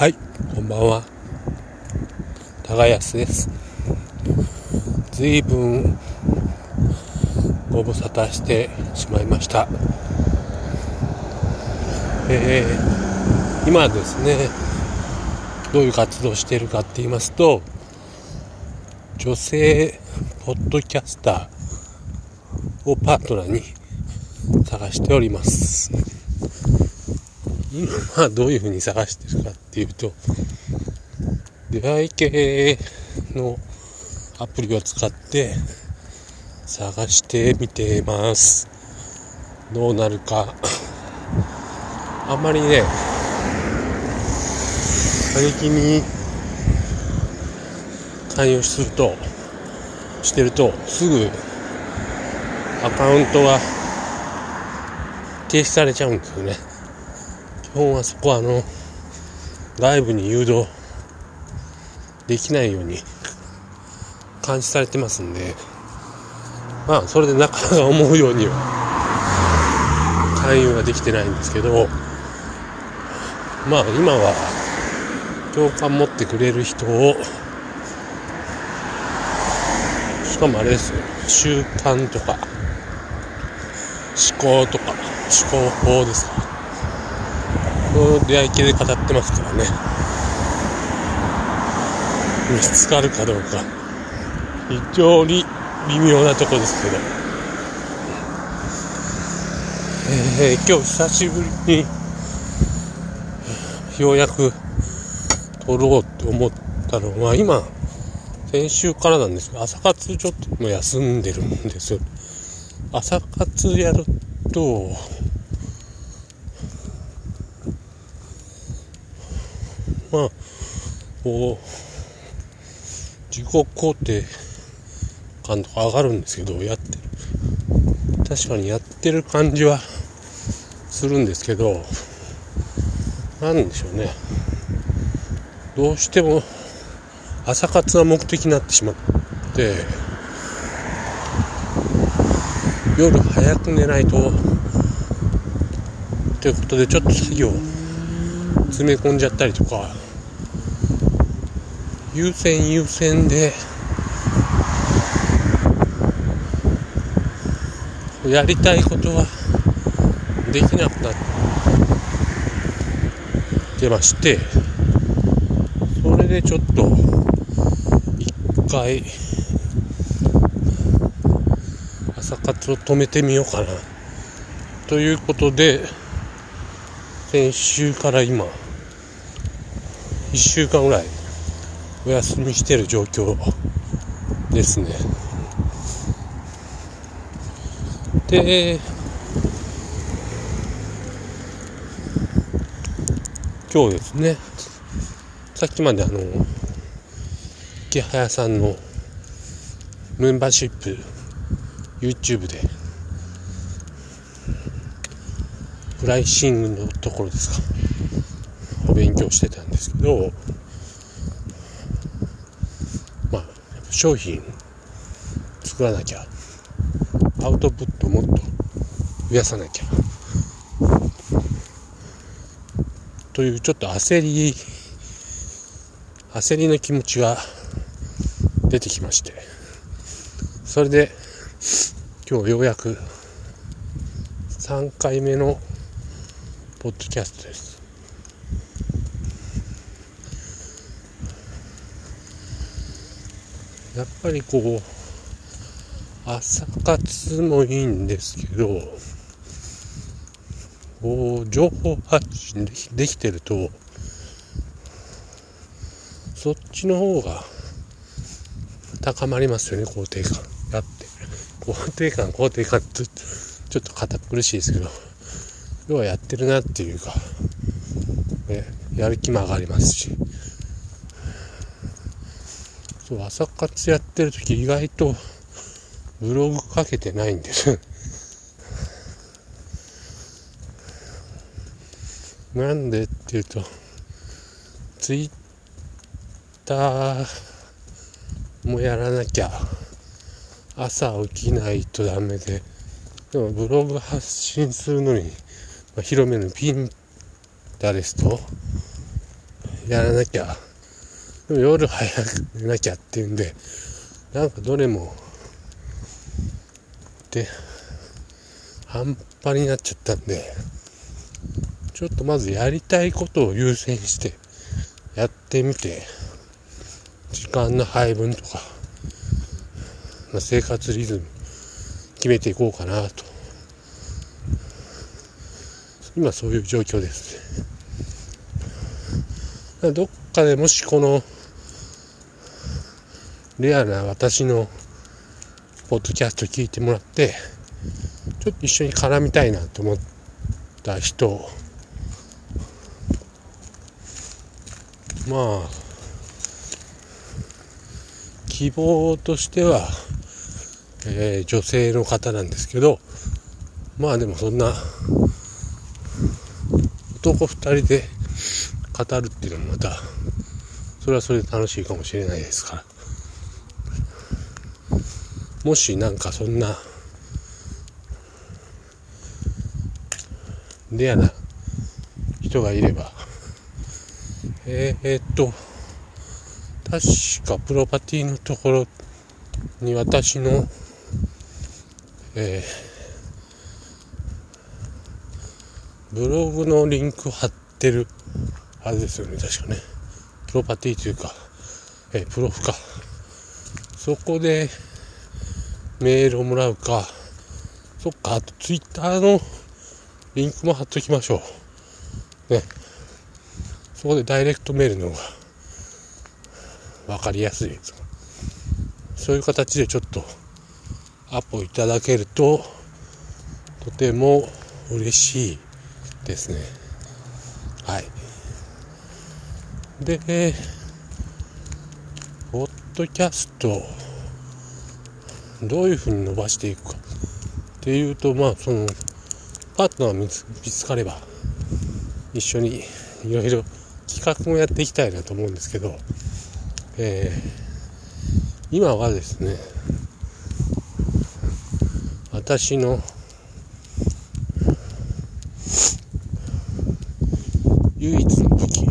はい、こんばんは。高安です。ずいぶんご無沙汰してしまいました。えー、今ですね、どういう活動しているかって言いますと、女性ポッドキャスターをパートナーに探しております。今はどういうふうに探してるかっていうと出会い系のアプリを使って探してみてます。どうなるか。あんまりね過激に勧誘するとしてるとすぐアカウントが停止されちゃうんですよね。本はそこはあの外部に誘導できないように監視されてますんでまあそれでなかなか思うようには勧誘ができてないんですけどまあ今は共感持ってくれる人をしかもあれですよ習慣とか思考とか思考法ですかの出会い系で語ってますからね。見つかるかどうか。非常に微妙なとこですけど、えー、今日久しぶりにようやく撮ろうと思ったのは今先週からなんですけど朝活ちょっと休んでるんですよ。朝活やるとまあこう自己肯定感とか上がるんですけどやってる。確かにやってる感じはするんですけどなんでしょうね。どうしても朝活は目的になってしまって夜早く寝ないとということでちょっと作業詰め込んじゃったりとか優先優先でやりたいことはできなくなってましてそれでちょっと一回朝活を止めてみようかな。ということで先週から今1週間ぐらいお休みしてる状況ですね。で今日ですねさっきまであの池早さんのメンバーシップ YouTube でプライシングのところですか？お勉強してたんですけどまあ商品作らなきゃアウトプットもっと増やさなきゃというちょっと焦り焦りの気持ちが出てきましてそれで今日ようやく3回目のポッドキャストです。やっぱりこう朝活もいいんですけどこう情報発信できてるとそっちの方が高まりますよね肯定感。だって。肯定感肯定感ってちょっと堅苦しいですけど要はやってるなっていうか、ね、やる気も上がりますし。そう朝活やってる時意外とブログかけてないんです。なんでっていうとツイッターもやらなきゃ朝起きないとダメででもブログ発信するのに、まあ、広めるピンタレストやらなきゃでも夜早く寝なきゃっていうんでなんかどれもで半端になっちゃったんでちょっとまずやりたいことを優先してやってみて時間の配分とか、まあ、生活リズム決めていこうかなと。今そういう状況ですね。どっかでもしこのレアな私のポッドキャスト聞いてもらってちょっと一緒に絡みたいなと思った人。まあ希望としては、えー、女性の方なんですけどまあでもそんな男2人で語るっていうのもまたそれはそれで楽しいかもしれないですから。もしなんかそんなレアな人がいれば。えー、っと確かプロパティのところに私のえー、ブログのリンク貼ってるはずですよね。確かね。プロパティというか、えー、プロフか。そこでメールをもらうか。そっかあとツイッターのリンクも貼っときましょう。ね。そこでダイレクトメールの方が分かりやすい。ですそういう形でちょっとアポいただけるととても嬉しいですね。はい。でポッドキャストどういうふうに伸ばしていくか。っていうとまあそのパートナーが見つかれば一緒にいろいろ企画もやっていきたいなと思うんですけど、えー、今はですね私の唯一の武器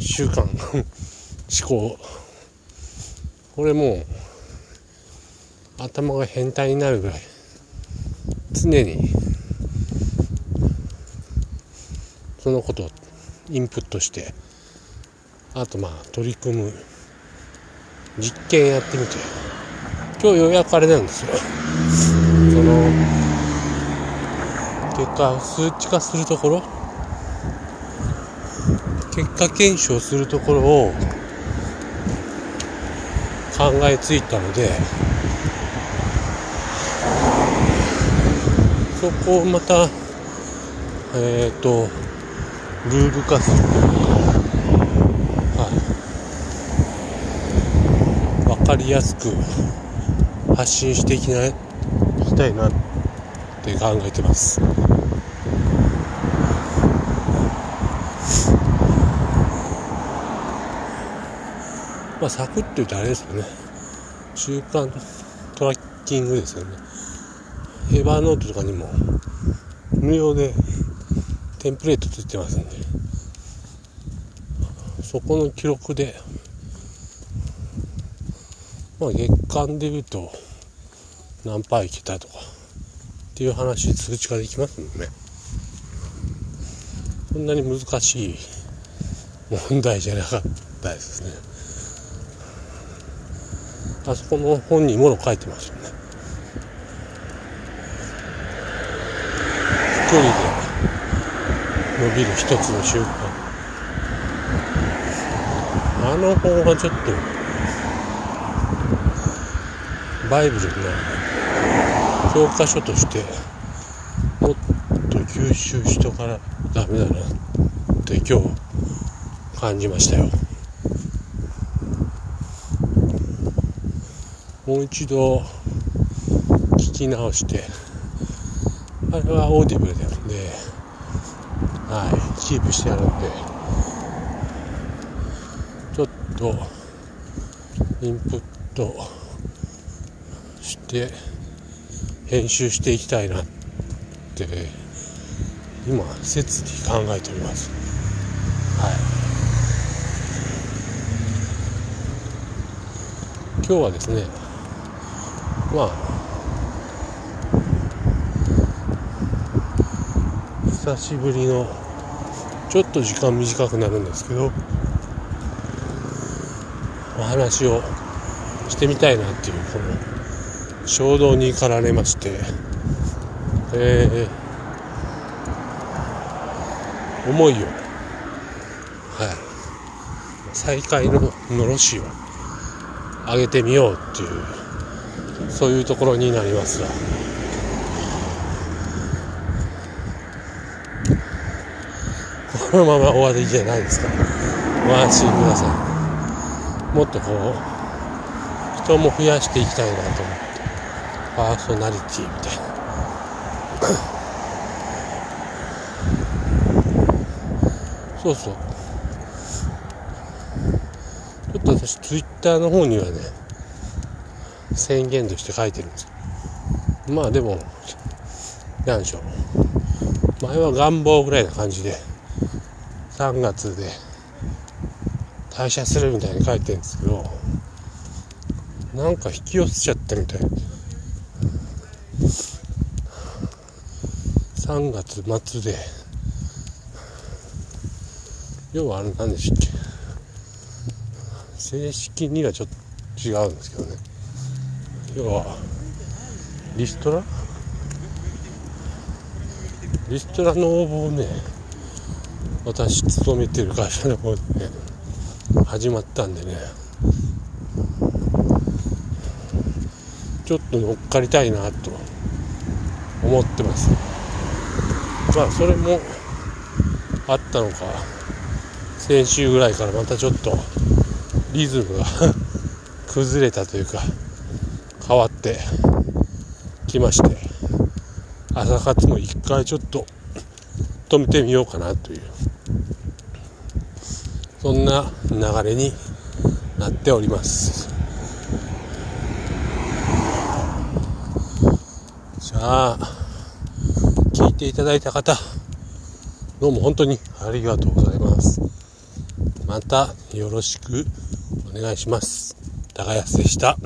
習慣思考。これもう頭が変態になるぐらい常にそのことをインプットしてあとまあ取り組む実験やってみて今日ようやくあれなんですよ。その結果数値化するところ結果検証するところを考えついたのでそこをまたえっ、ー、とルール化するというか、はい、分かりやすく発信していきないきたいなって考えてます。まあ、サクッと言うとあれですよね。週間トラッキングですよね。エヴァーノートとかにも無料でテンプレートついてますんで。そこの記録でまあ月間で言うと何パーいけたとかっていう話数値化できますもんね。そんなに難しい問題じゃなかったですね。あそこの本にもの書いてますよね。人で伸びる一つの習慣。あの本はちょっとバイブルになる教科書としてもっと吸収しとかなダメだなって今日感じましたよ。もう一度聞き直して。あれはオーディブルであるんで、はい、キープしてあるんで、ちょっと、インプットして、編集していきたいなって、今、切に考えております。はい。今日はですね、まあ、久しぶりのちょっと時間短くなるんですけどお話をしてみたいなっていうこの衝動に駆られまして。えー、思いをはい。再会ののろしを上げてみようっていうそういうところになりますが。このまま終わりじゃないですかご安心ください。もっとこう人も増やしていきたいなと思って。パーソナリティみたいな。そうそう。ちょっと私ツイッターの方にはね宣言として書いてるんです。よまあでも何でしょう。前は願望ぐらいな感じで。3月で退社するみたいに書いてるんですけどなんか引き寄せちゃったみたい。3月末で。要はあれ何でしたっけ。正式にはちょっと違うんですけどね。要はリストラ？リストラの応募をね私勤めてる会社の方でね始まったんでねちょっと乗っかりたいなと思ってます。まあそれもあったのか先週ぐらいからまたちょっとリズムが 崩れたというか変わってきまして朝活も一回ちょっと止めてみようかなというそんな流れになっております。じゃあ聞いていただいた方どうも本当にありがとうございます。またよろしくお願いします。高安でした。